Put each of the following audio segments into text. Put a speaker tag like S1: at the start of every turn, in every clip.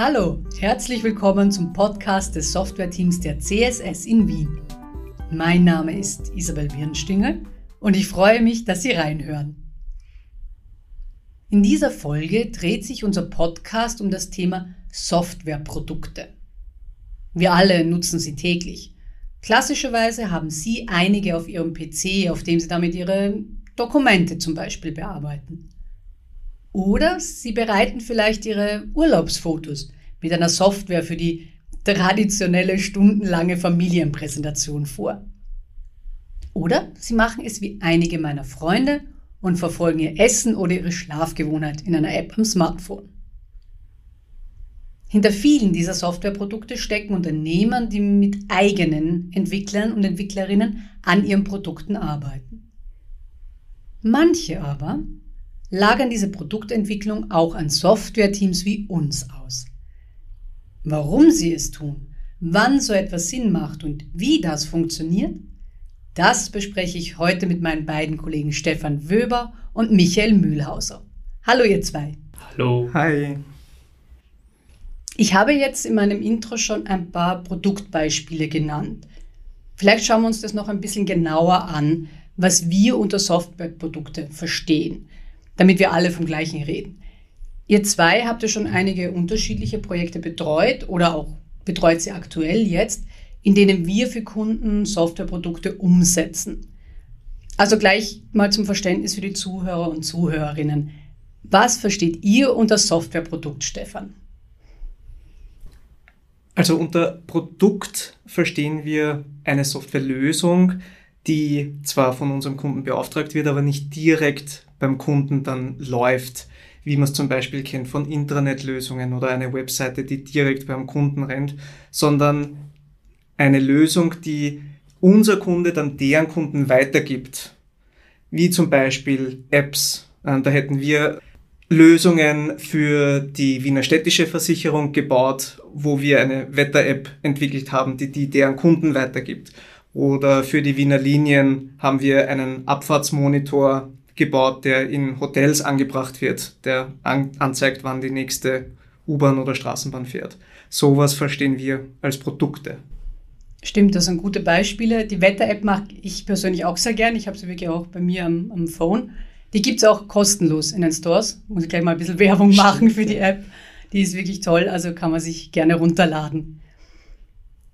S1: Hallo, herzlich willkommen zum Podcast des Softwareteams der CSS in Wien. Mein Name ist Isabel Birnstingel und ich freue mich, dass Sie reinhören. In dieser Folge dreht sich unser Podcast um das Thema Softwareprodukte. Wir alle nutzen sie täglich. Klassischerweise haben Sie einige auf Ihrem PC, auf dem Sie damit Ihre Dokumente zum Beispiel bearbeiten. Oder Sie bereiten vielleicht Ihre Urlaubsfotos mit einer Software für die traditionelle stundenlange Familienpräsentation vor. Oder Sie machen es wie einige meiner Freunde und verfolgen ihr Essen oder ihre Schlafgewohnheit in einer App am Smartphone. Hinter vielen dieser Softwareprodukte stecken Unternehmen, die mit eigenen Entwicklern und Entwicklerinnen an ihren Produkten arbeiten. Manche aber lagern diese Produktentwicklung auch an Softwareteams wie uns aus. Warum sie es tun, wann so etwas Sinn macht und wie das funktioniert, das bespreche ich heute mit meinen beiden Kollegen Stefan Wöber und Michael Mühlhauser. Hallo ihr zwei.
S2: Hallo.
S3: Hi.
S1: Ich habe jetzt in meinem Intro schon ein paar Produktbeispiele genannt. Vielleicht schauen wir uns das noch ein bisschen genauer an, was wir unter Softwareprodukte verstehen damit wir alle vom gleichen reden. Ihr zwei habt ja schon einige unterschiedliche Projekte betreut oder auch betreut sie aktuell jetzt, in denen wir für Kunden Softwareprodukte umsetzen. Also gleich mal zum Verständnis für die Zuhörer und Zuhörerinnen. Was versteht ihr unter Softwareprodukt, Stefan?
S3: Also unter Produkt verstehen wir eine Softwarelösung, die zwar von unserem Kunden beauftragt wird, aber nicht direkt beim Kunden dann läuft, wie man es zum Beispiel kennt von Intranet-Lösungen oder eine Webseite, die direkt beim Kunden rennt, sondern eine Lösung, die unser Kunde dann deren Kunden weitergibt, wie zum Beispiel Apps. Ähm, da hätten wir Lösungen für die Wiener städtische Versicherung gebaut, wo wir eine Wetter-App entwickelt haben, die die deren Kunden weitergibt. Oder für die Wiener Linien haben wir einen Abfahrtsmonitor gebaut, der in Hotels angebracht wird, der an anzeigt, wann die nächste U-Bahn oder Straßenbahn fährt. Sowas verstehen wir als Produkte.
S1: Stimmt, das sind gute Beispiele. Die Wetter-App mag ich persönlich auch sehr gern. Ich habe sie wirklich auch bei mir am, am Phone. Die gibt es auch kostenlos in den Stores. Muss ich gleich mal ein bisschen Werbung machen für die App. Die ist wirklich toll, also kann man sich gerne runterladen.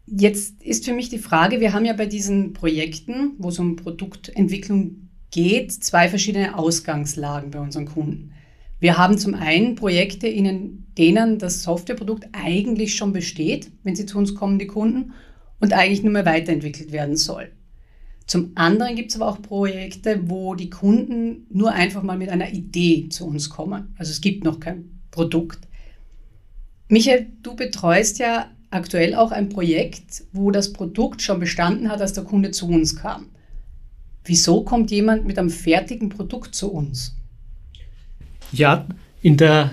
S1: Jetzt ist für mich die Frage, wir haben ja bei diesen Projekten, wo es um Produktentwicklung geht, zwei verschiedene Ausgangslagen bei unseren Kunden. Wir haben zum einen Projekte, in denen das Softwareprodukt eigentlich schon besteht, wenn sie zu uns kommen, die Kunden, und eigentlich nur mehr weiterentwickelt werden soll. Zum anderen gibt es aber auch Projekte, wo die Kunden nur einfach mal mit einer Idee zu uns kommen. Also es gibt noch kein Produkt. Michael, du betreust ja aktuell auch ein Projekt, wo das Produkt schon bestanden hat, als der Kunde zu uns kam. Wieso kommt jemand mit einem fertigen Produkt zu uns?
S2: Ja, in der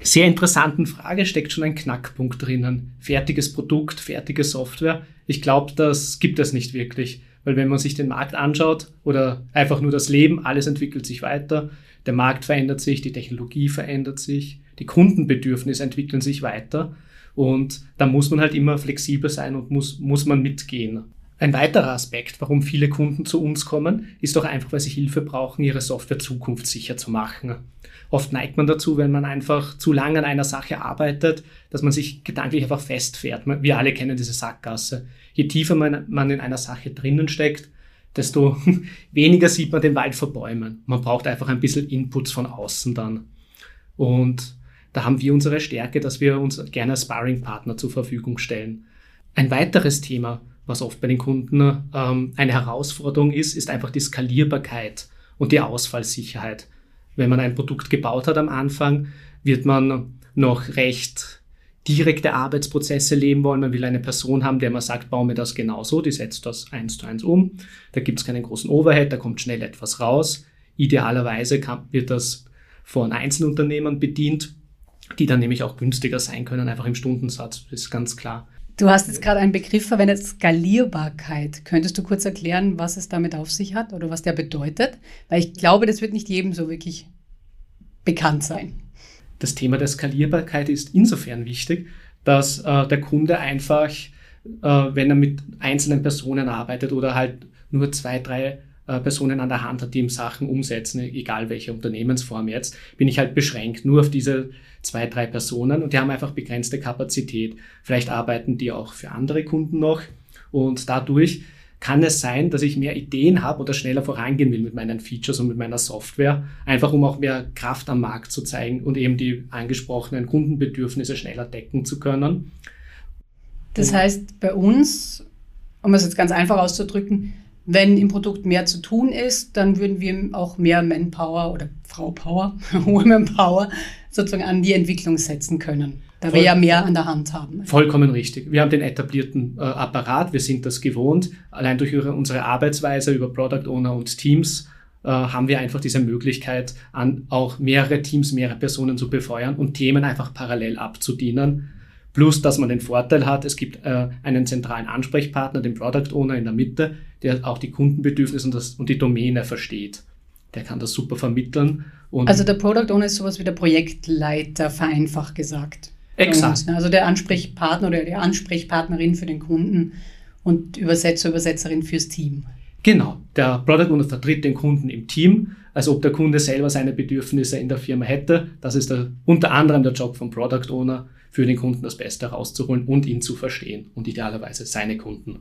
S2: sehr interessanten Frage steckt schon ein Knackpunkt drinnen. Fertiges Produkt, fertige Software. Ich glaube, das gibt es nicht wirklich. Weil wenn man sich den Markt anschaut oder einfach nur das Leben, alles entwickelt sich weiter, der Markt verändert sich, die Technologie verändert sich, die Kundenbedürfnisse entwickeln sich weiter und da muss man halt immer flexibel sein und muss, muss man mitgehen. Ein weiterer Aspekt, warum viele Kunden zu uns kommen, ist doch einfach, weil sie Hilfe brauchen, ihre Software zukunftssicher zu machen. Oft neigt man dazu, wenn man einfach zu lange an einer Sache arbeitet, dass man sich gedanklich einfach festfährt. Wir alle kennen diese Sackgasse. Je tiefer man, man in einer Sache drinnen steckt, desto weniger sieht man den Wald vor Bäumen. Man braucht einfach ein bisschen Inputs von außen dann. Und da haben wir unsere Stärke, dass wir uns gerne Sparring-Partner zur Verfügung stellen. Ein weiteres Thema, was oft bei den Kunden ähm, eine Herausforderung ist, ist einfach die Skalierbarkeit und die Ausfallsicherheit. Wenn man ein Produkt gebaut hat am Anfang, wird man noch recht direkte Arbeitsprozesse leben wollen. Man will eine Person haben, der man sagt, baue mir das genauso, die setzt das eins zu eins um. Da gibt es keinen großen Overhead, da kommt schnell etwas raus. Idealerweise kann, wird das von Einzelunternehmern bedient, die dann nämlich auch günstiger sein können, einfach im Stundensatz, das ist ganz klar.
S1: Du hast jetzt gerade einen Begriff verwendet, Skalierbarkeit. Könntest du kurz erklären, was es damit auf sich hat oder was der bedeutet? Weil ich glaube, das wird nicht jedem so wirklich bekannt sein.
S2: das Thema der Skalierbarkeit ist insofern wichtig, dass äh, der Kunde einfach, äh, wenn er mit einzelnen Personen arbeitet oder halt nur zwei, drei äh, Personen an der Hand hat, die ihm Sachen umsetzen, egal welche Unternehmensform jetzt, bin ich halt beschränkt nur auf diese zwei, drei Personen und die haben einfach begrenzte Kapazität. Vielleicht arbeiten die auch für andere Kunden noch und dadurch kann es sein, dass ich mehr Ideen habe oder schneller vorangehen will mit meinen Features und mit meiner Software, einfach um auch mehr Kraft am Markt zu zeigen und eben die angesprochenen Kundenbedürfnisse schneller decken zu können.
S1: Das heißt, bei uns, um es jetzt ganz einfach auszudrücken, wenn im Produkt mehr zu tun ist, dann würden wir auch mehr Manpower oder Frau Power, Women Power sozusagen an die Entwicklung setzen können da Voll, wir ja mehr an der Hand haben.
S2: Vollkommen richtig. Wir haben den etablierten äh, Apparat, wir sind das gewohnt. Allein durch unsere Arbeitsweise über Product Owner und Teams äh, haben wir einfach diese Möglichkeit, an auch mehrere Teams, mehrere Personen zu befeuern und Themen einfach parallel abzudienen. Plus, dass man den Vorteil hat, es gibt äh, einen zentralen Ansprechpartner, den Product Owner in der Mitte, der auch die Kundenbedürfnisse und, das, und die Domäne versteht. Der kann das super vermitteln.
S1: also der Product Owner ist sowas wie der Projektleiter, vereinfacht gesagt.
S2: Exakt.
S1: Also der Ansprechpartner oder die Ansprechpartnerin für den Kunden und Übersetzer, Übersetzerin fürs Team.
S2: Genau, der Product Owner vertritt den Kunden im Team, also ob der Kunde selber seine Bedürfnisse in der Firma hätte. Das ist der, unter anderem der Job vom Product Owner, für den Kunden das Beste herauszuholen und ihn zu verstehen und idealerweise seine Kunden.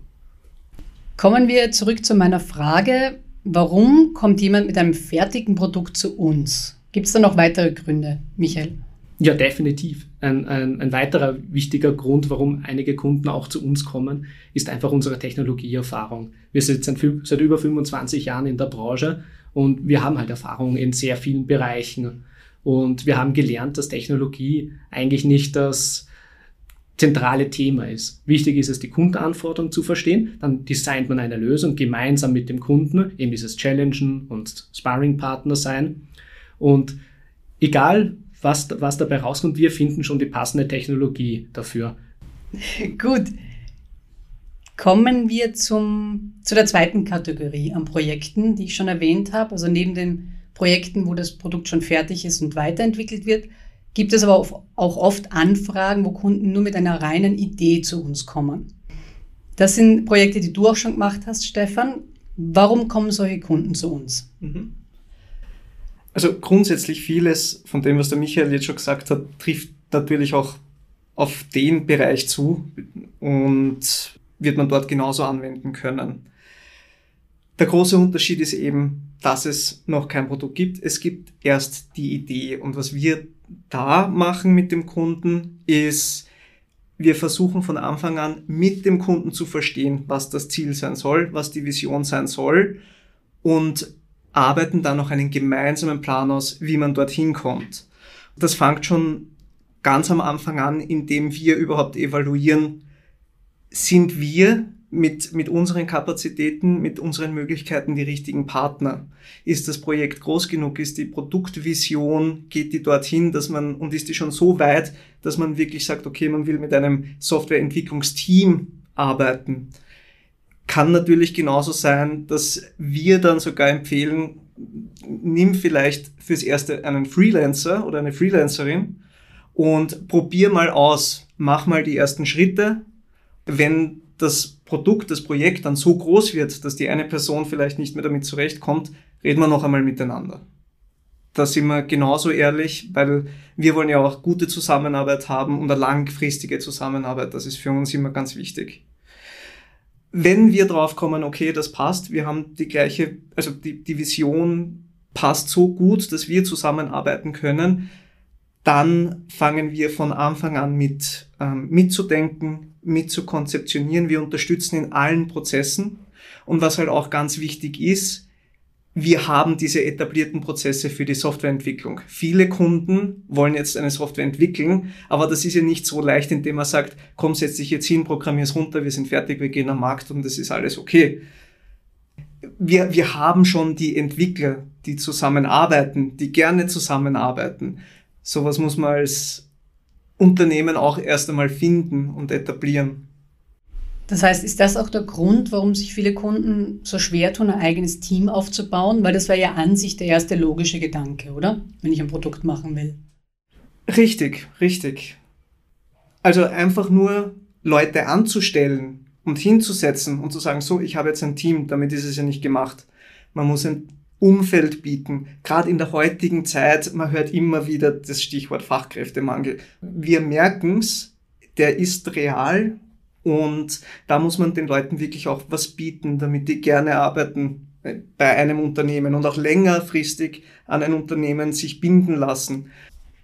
S1: Kommen wir zurück zu meiner Frage, warum kommt jemand mit einem fertigen Produkt zu uns? Gibt es da noch weitere Gründe, Michael?
S2: Ja, definitiv. Ein, ein, ein weiterer wichtiger Grund, warum einige Kunden auch zu uns kommen, ist einfach unsere Technologieerfahrung. Wir sind seit, seit über 25 Jahren in der Branche und wir haben halt Erfahrung in sehr vielen Bereichen. Und wir haben gelernt, dass Technologie eigentlich nicht das zentrale Thema ist. Wichtig ist es, die Kundenanforderung zu verstehen. Dann designt man eine Lösung gemeinsam mit dem Kunden, eben dieses Challengen und Sparring-Partner sein. Und egal, was, was dabei rauskommt. Wir finden schon die passende Technologie dafür.
S1: Gut. Kommen wir zum, zu der zweiten Kategorie an Projekten, die ich schon erwähnt habe. Also neben den Projekten, wo das Produkt schon fertig ist und weiterentwickelt wird, gibt es aber auch oft Anfragen, wo Kunden nur mit einer reinen Idee zu uns kommen. Das sind Projekte, die du auch schon gemacht hast, Stefan. Warum kommen solche Kunden zu uns? Mhm.
S3: Also grundsätzlich vieles von dem, was der Michael jetzt schon gesagt hat, trifft natürlich auch auf den Bereich zu und wird man dort genauso anwenden können. Der große Unterschied ist eben, dass es noch kein Produkt gibt. Es gibt erst die Idee. Und was wir da machen mit dem Kunden, ist, wir versuchen von Anfang an mit dem Kunden zu verstehen, was das Ziel sein soll, was die Vision sein soll und arbeiten dann noch einen gemeinsamen Plan aus, wie man dorthin kommt. Das fängt schon ganz am Anfang an, indem wir überhaupt evaluieren, sind wir mit, mit unseren Kapazitäten, mit unseren Möglichkeiten die richtigen Partner? Ist das Projekt groß genug? Ist die Produktvision, geht die dorthin, dass man, und ist die schon so weit, dass man wirklich sagt, okay, man will mit einem Softwareentwicklungsteam arbeiten? Kann natürlich genauso sein, dass wir dann sogar empfehlen, nimm vielleicht fürs Erste einen Freelancer oder eine Freelancerin und probier mal aus, mach mal die ersten Schritte. Wenn das Produkt, das Projekt dann so groß wird, dass die eine Person vielleicht nicht mehr damit zurechtkommt, reden wir noch einmal miteinander. Da sind wir genauso ehrlich, weil wir wollen ja auch gute Zusammenarbeit haben und eine langfristige Zusammenarbeit. Das ist für uns immer ganz wichtig wenn wir drauf kommen, okay, das passt, wir haben die gleiche, also die, die Vision passt so gut, dass wir zusammenarbeiten können, dann fangen wir von Anfang an mit ähm, mitzudenken, mitzukonzeptionieren. Wir unterstützen in allen Prozessen. Und was halt auch ganz wichtig ist, wir haben diese etablierten Prozesse für die Softwareentwicklung. Viele Kunden wollen jetzt eine Software entwickeln, aber das ist ja nicht so leicht, indem man sagt, komm, setz dich jetzt hin, programmier es runter, wir sind fertig, wir gehen am Markt und das ist alles okay. Wir, wir haben schon die Entwickler, die zusammenarbeiten, die gerne zusammenarbeiten. Sowas muss man als Unternehmen auch erst einmal finden und etablieren.
S1: Das heißt, ist das auch der Grund, warum sich viele Kunden so schwer tun, ein eigenes Team aufzubauen? Weil das wäre ja an sich der erste logische Gedanke, oder? Wenn ich ein Produkt machen will.
S3: Richtig, richtig. Also einfach nur Leute anzustellen und hinzusetzen und zu sagen, so, ich habe jetzt ein Team, damit ist es ja nicht gemacht. Man muss ein Umfeld bieten. Gerade in der heutigen Zeit, man hört immer wieder das Stichwort Fachkräftemangel. Wir merken es, der ist real und da muss man den Leuten wirklich auch was bieten, damit die gerne arbeiten bei einem Unternehmen und auch längerfristig an ein Unternehmen sich binden lassen.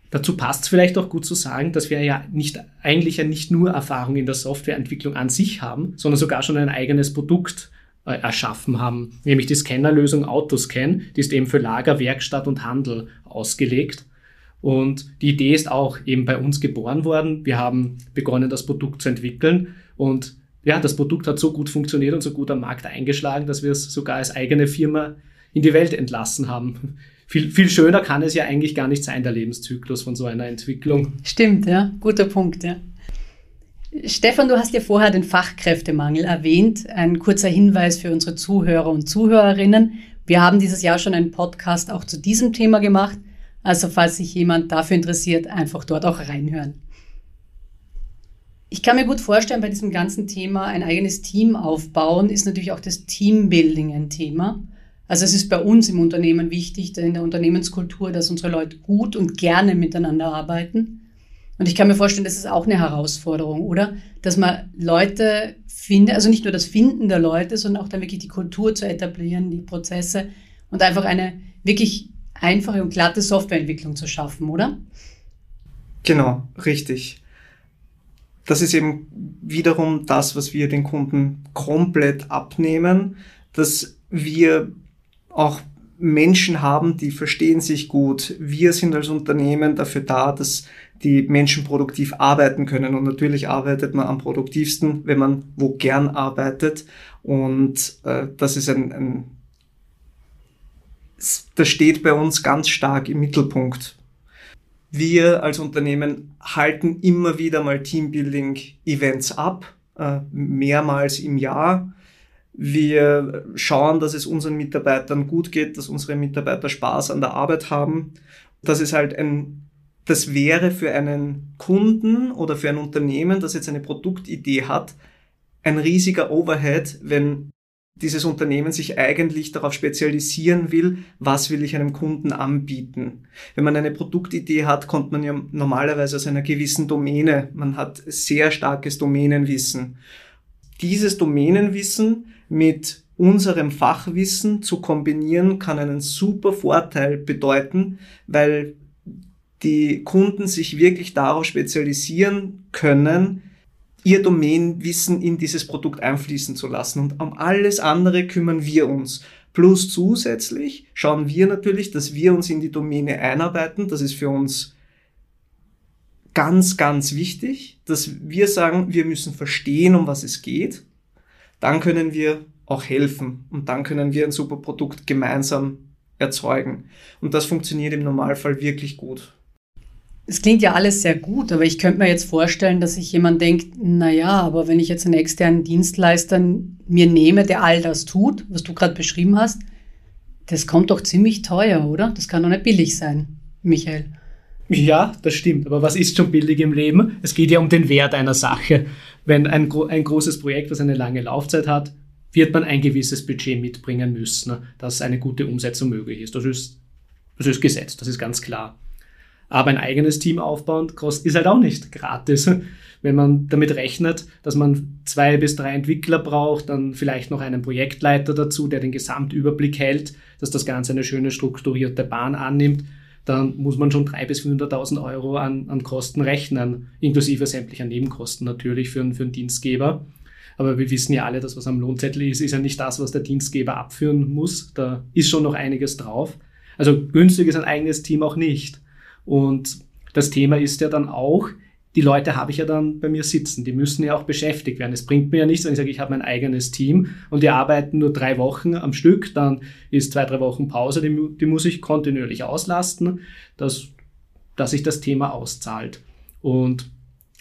S2: Dazu passt es vielleicht auch gut zu sagen, dass wir ja nicht, eigentlich ja nicht nur Erfahrung in der Softwareentwicklung an sich haben, sondern sogar schon ein eigenes Produkt äh, erschaffen haben, nämlich die Scannerlösung Autoscan, die ist eben für Lager, Werkstatt und Handel ausgelegt. Und die Idee ist auch eben bei uns geboren worden. Wir haben begonnen, das Produkt zu entwickeln und ja, das Produkt hat so gut funktioniert und so gut am Markt eingeschlagen, dass wir es sogar als eigene Firma in die Welt entlassen haben viel, viel schöner kann es ja eigentlich gar nicht sein, der Lebenszyklus von so einer Entwicklung.
S1: Stimmt, ja, guter Punkt, ja. Stefan, du hast ja vorher den Fachkräftemangel erwähnt. Ein kurzer Hinweis für unsere Zuhörer und Zuhörerinnen. Wir haben dieses Jahr schon einen Podcast auch zu diesem Thema gemacht. Also falls sich jemand dafür interessiert, einfach dort auch reinhören. Ich kann mir gut vorstellen, bei diesem ganzen Thema ein eigenes Team aufbauen, ist natürlich auch das Teambuilding ein Thema. Also es ist bei uns im Unternehmen wichtig, in der Unternehmenskultur, dass unsere Leute gut und gerne miteinander arbeiten. Und ich kann mir vorstellen, das ist auch eine Herausforderung, oder? Dass man Leute findet, also nicht nur das Finden der Leute, sondern auch dann wirklich die Kultur zu etablieren, die Prozesse und einfach eine wirklich einfache und glatte Softwareentwicklung zu schaffen, oder?
S3: Genau, richtig. Das ist eben wiederum das, was wir den Kunden komplett abnehmen, dass wir auch Menschen haben, die verstehen sich gut. Wir sind als Unternehmen dafür da, dass die Menschen produktiv arbeiten können. Und natürlich arbeitet man am produktivsten, wenn man wo gern arbeitet. Und äh, das ist ein, ein, das steht bei uns ganz stark im Mittelpunkt. Wir als Unternehmen halten immer wieder mal Teambuilding-Events ab, äh, mehrmals im Jahr wir schauen, dass es unseren Mitarbeitern gut geht, dass unsere Mitarbeiter Spaß an der Arbeit haben. Das ist halt ein, das wäre für einen Kunden oder für ein Unternehmen, das jetzt eine Produktidee hat, ein riesiger Overhead, wenn dieses Unternehmen sich eigentlich darauf spezialisieren will, was will ich einem Kunden anbieten. Wenn man eine Produktidee hat, kommt man ja normalerweise aus einer gewissen Domäne. Man hat sehr starkes Domänenwissen. Dieses Domänenwissen mit unserem Fachwissen zu kombinieren, kann einen super Vorteil bedeuten, weil die Kunden sich wirklich darauf spezialisieren können, ihr Domänenwissen in dieses Produkt einfließen zu lassen. Und um alles andere kümmern wir uns. Plus zusätzlich schauen wir natürlich, dass wir uns in die Domäne einarbeiten. Das ist für uns ganz, ganz wichtig, dass wir sagen, wir müssen verstehen, um was es geht dann können wir auch helfen und dann können wir ein super Produkt gemeinsam erzeugen. Und das funktioniert im Normalfall wirklich gut.
S1: Es klingt ja alles sehr gut, aber ich könnte mir jetzt vorstellen, dass sich jemand denkt, na ja, aber wenn ich jetzt einen externen Dienstleister mir nehme, der all das tut, was du gerade beschrieben hast, das kommt doch ziemlich teuer, oder? Das kann doch nicht billig sein, Michael.
S2: Ja, das stimmt. Aber was ist schon billig im Leben? Es geht ja um den Wert einer Sache. Wenn ein, ein großes Projekt, was eine lange Laufzeit hat, wird man ein gewisses Budget mitbringen müssen, dass eine gute Umsetzung möglich ist. Das ist, das ist Gesetz, das ist ganz klar. Aber ein eigenes Team aufbauen kostet, ist halt auch nicht gratis. Wenn man damit rechnet, dass man zwei bis drei Entwickler braucht, dann vielleicht noch einen Projektleiter dazu, der den Gesamtüberblick hält, dass das Ganze eine schöne strukturierte Bahn annimmt, dann muss man schon 300.000 bis 500.000 Euro an, an Kosten rechnen, inklusive sämtlicher Nebenkosten natürlich für, für einen Dienstgeber. Aber wir wissen ja alle, dass was am Lohnzettel ist, ist ja nicht das, was der Dienstgeber abführen muss. Da ist schon noch einiges drauf. Also günstig ist ein eigenes Team auch nicht. Und das Thema ist ja dann auch, die Leute habe ich ja dann bei mir sitzen. Die müssen ja auch beschäftigt werden. Es bringt mir ja nichts, wenn ich sage, ich habe mein eigenes Team und die arbeiten nur drei Wochen am Stück, dann ist zwei, drei Wochen Pause, die, die muss ich kontinuierlich auslasten, dass, dass sich das Thema auszahlt. Und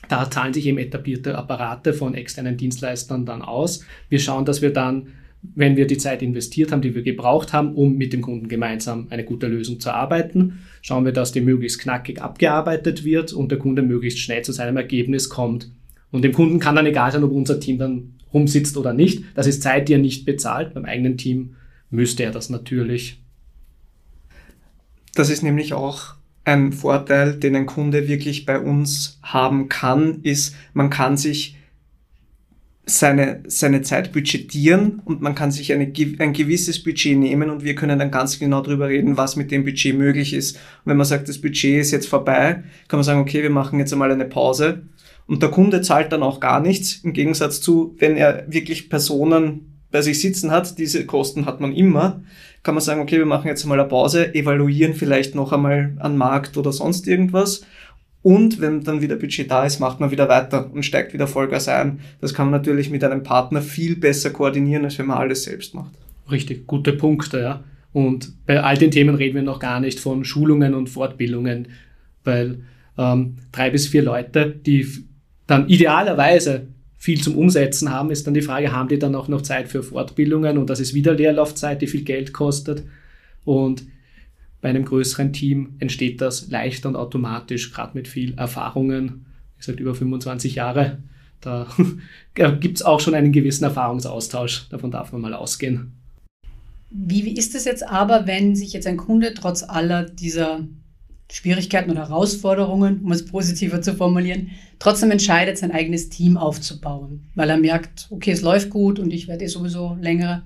S2: da zahlen sich eben etablierte Apparate von externen Dienstleistern dann aus. Wir schauen, dass wir dann wenn wir die Zeit investiert haben, die wir gebraucht haben, um mit dem Kunden gemeinsam eine gute Lösung zu arbeiten, schauen wir, dass die möglichst knackig abgearbeitet wird und der Kunde möglichst schnell zu seinem Ergebnis kommt. Und dem Kunden kann dann egal sein, ob unser Team dann rumsitzt oder nicht. Das ist Zeit, die er nicht bezahlt. Beim eigenen Team müsste er das natürlich.
S3: Das ist nämlich auch ein Vorteil, den ein Kunde wirklich bei uns haben kann, ist, man kann sich seine, seine Zeit budgetieren und man kann sich eine, ein gewisses Budget nehmen und wir können dann ganz genau darüber reden, was mit dem Budget möglich ist. Und wenn man sagt, das Budget ist jetzt vorbei, kann man sagen, okay, wir machen jetzt einmal eine Pause und der Kunde zahlt dann auch gar nichts, im Gegensatz zu, wenn er wirklich Personen bei sich sitzen hat, diese Kosten hat man immer, kann man sagen, okay, wir machen jetzt mal eine Pause, evaluieren vielleicht noch einmal an Markt oder sonst irgendwas und wenn dann wieder Budget da ist, macht man wieder weiter und steigt wieder Vollgas ein. Das kann man natürlich mit einem Partner viel besser koordinieren, als wenn man alles selbst macht.
S2: Richtig, gute Punkte, ja. Und bei all den Themen reden wir noch gar nicht von Schulungen und Fortbildungen, weil ähm, drei bis vier Leute, die dann idealerweise viel zum Umsetzen haben, ist dann die Frage, haben die dann auch noch Zeit für Fortbildungen und das ist wieder Leerlaufzeit, die viel Geld kostet. Und bei einem größeren Team entsteht das leicht und automatisch, gerade mit viel Erfahrungen. Wie gesagt, über 25 Jahre. Da gibt es auch schon einen gewissen Erfahrungsaustausch. Davon darf man mal ausgehen.
S1: Wie, wie ist es jetzt aber, wenn sich jetzt ein Kunde trotz aller dieser Schwierigkeiten oder Herausforderungen, um es positiver zu formulieren, trotzdem entscheidet, sein eigenes Team aufzubauen, weil er merkt, okay, es läuft gut und ich werde eh sowieso länger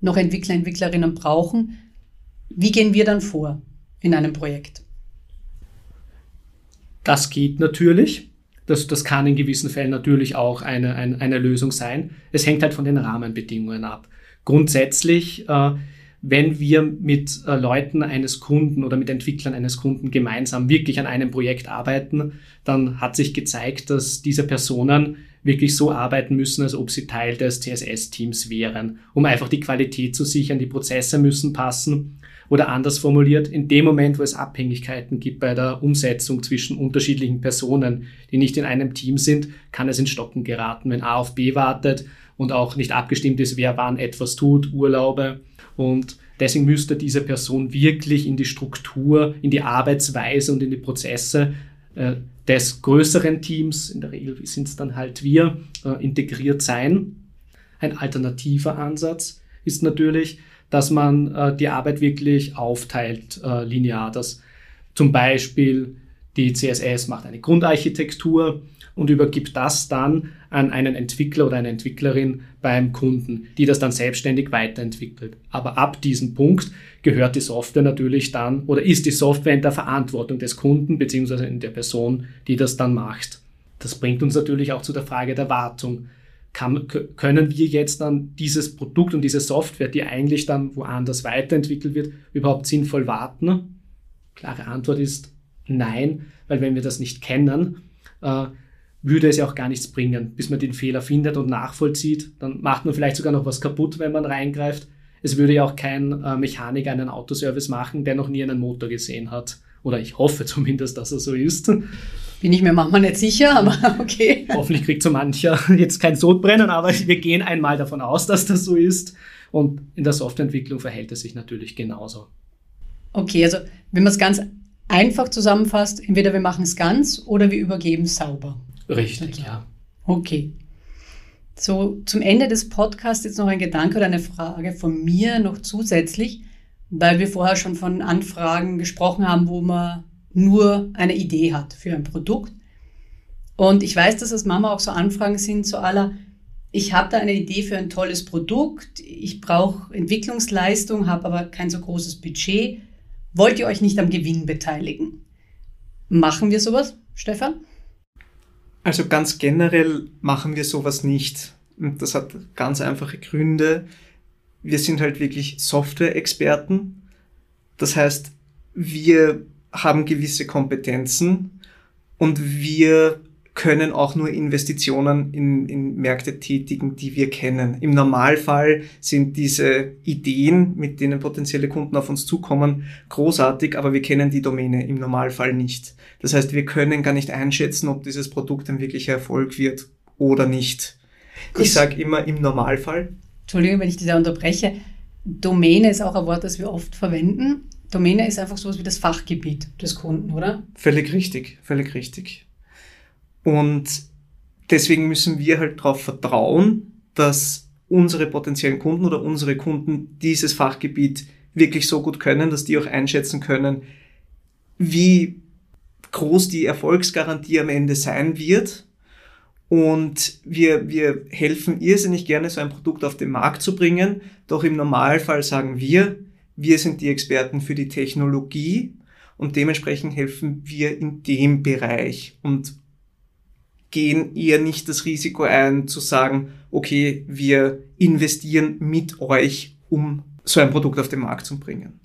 S1: noch Entwickler, Entwicklerinnen brauchen. Wie gehen wir dann vor in einem Projekt?
S2: Das geht natürlich. Das, das kann in gewissen Fällen natürlich auch eine, eine, eine Lösung sein. Es hängt halt von den Rahmenbedingungen ab. Grundsätzlich, äh, wenn wir mit äh, Leuten eines Kunden oder mit Entwicklern eines Kunden gemeinsam wirklich an einem Projekt arbeiten, dann hat sich gezeigt, dass diese Personen wirklich so arbeiten müssen, als ob sie Teil des CSS-Teams wären, um einfach die Qualität zu sichern. Die Prozesse müssen passen oder anders formuliert, in dem Moment, wo es Abhängigkeiten gibt bei der Umsetzung zwischen unterschiedlichen Personen, die nicht in einem Team sind, kann es in Stocken geraten, wenn A auf B wartet und auch nicht abgestimmt ist, wer wann etwas tut, Urlaube. Und deswegen müsste diese Person wirklich in die Struktur, in die Arbeitsweise und in die Prozesse äh, des größeren Teams, in der Regel sind es dann halt wir, äh, integriert sein. Ein alternativer Ansatz ist natürlich, dass man äh, die Arbeit wirklich aufteilt äh, linear, dass zum Beispiel die CSS macht eine Grundarchitektur und übergibt das dann an einen Entwickler oder eine Entwicklerin beim Kunden, die das dann selbstständig weiterentwickelt. Aber ab diesem Punkt gehört die Software natürlich dann oder ist die Software in der Verantwortung des Kunden beziehungsweise in der Person, die das dann macht. Das bringt uns natürlich auch zu der Frage der Wartung kann, können wir jetzt dann dieses Produkt und diese Software, die eigentlich dann woanders weiterentwickelt wird, überhaupt sinnvoll warten? Klare Antwort ist nein, weil wenn wir das nicht kennen, äh, würde es ja auch gar nichts bringen, bis man den Fehler findet und nachvollzieht. Dann macht man vielleicht sogar noch was kaputt, wenn man reingreift. Es würde ja auch kein äh, Mechaniker einen Autoservice machen, der noch nie einen Motor gesehen hat. Oder ich hoffe zumindest, dass er so ist.
S1: Bin ich mir manchmal nicht sicher, aber okay.
S2: Hoffentlich kriegt so mancher jetzt kein Sodbrennen, aber wir gehen einmal davon aus, dass das so ist. Und in der Softwareentwicklung verhält es sich natürlich genauso.
S1: Okay, also wenn man es ganz einfach zusammenfasst, entweder wir machen es ganz oder wir übergeben es sauber.
S2: Richtig, ja.
S1: Okay. So, zum Ende des Podcasts jetzt noch ein Gedanke oder eine Frage von mir noch zusätzlich, weil wir vorher schon von Anfragen gesprochen haben, wo man nur eine Idee hat für ein Produkt. Und ich weiß, dass das Mama auch so Anfragen sind zu aller, ich habe da eine Idee für ein tolles Produkt, ich brauche Entwicklungsleistung, habe aber kein so großes Budget. Wollt ihr euch nicht am Gewinn beteiligen? Machen wir sowas, Stefan?
S3: Also ganz generell machen wir sowas nicht. Und das hat ganz einfache Gründe. Wir sind halt wirklich Software-Experten. Das heißt, wir haben gewisse Kompetenzen und wir können auch nur Investitionen in, in Märkte tätigen, die wir kennen. Im Normalfall sind diese Ideen, mit denen potenzielle Kunden auf uns zukommen, großartig, aber wir kennen die Domäne im Normalfall nicht. Das heißt, wir können gar nicht einschätzen, ob dieses Produkt ein wirklicher Erfolg wird oder nicht. Ich sage immer im Normalfall,
S1: Entschuldigung, wenn ich dich da unterbreche. Domäne ist auch ein Wort, das wir oft verwenden. Domäne ist einfach sowas wie das Fachgebiet des Kunden, oder?
S3: Völlig richtig, völlig richtig. Und deswegen müssen wir halt darauf vertrauen, dass unsere potenziellen Kunden oder unsere Kunden dieses Fachgebiet wirklich so gut können, dass die auch einschätzen können, wie groß die Erfolgsgarantie am Ende sein wird. Und wir, wir helfen irrsinnig gerne, so ein Produkt auf den Markt zu bringen. Doch im Normalfall sagen wir, wir sind die Experten für die Technologie und dementsprechend helfen wir in dem Bereich und gehen eher nicht das Risiko ein zu sagen, okay, wir investieren mit euch, um so ein Produkt auf den Markt zu bringen.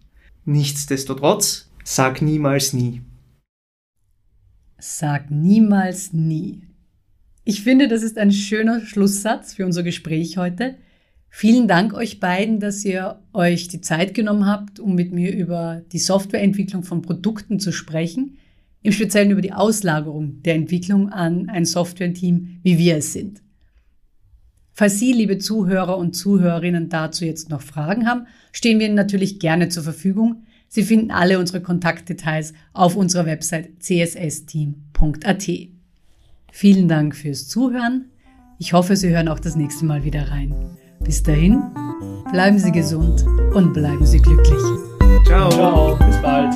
S3: Nichtsdestotrotz, sag niemals nie.
S1: Sag niemals nie. Ich finde, das ist ein schöner Schlusssatz für unser Gespräch heute. Vielen Dank euch beiden, dass ihr euch die Zeit genommen habt, um mit mir über die Softwareentwicklung von Produkten zu sprechen, im Speziellen über die Auslagerung der Entwicklung an ein Softwareteam, wie wir es sind. Falls Sie, liebe Zuhörer und Zuhörerinnen, dazu jetzt noch Fragen haben, stehen wir Ihnen natürlich gerne zur Verfügung. Sie finden alle unsere Kontaktdetails auf unserer Website cssteam.at. Vielen Dank fürs Zuhören. Ich hoffe, Sie hören auch das nächste Mal wieder rein. Bis dahin, bleiben Sie gesund und bleiben Sie glücklich.
S2: Ciao. Ciao. Bis bald.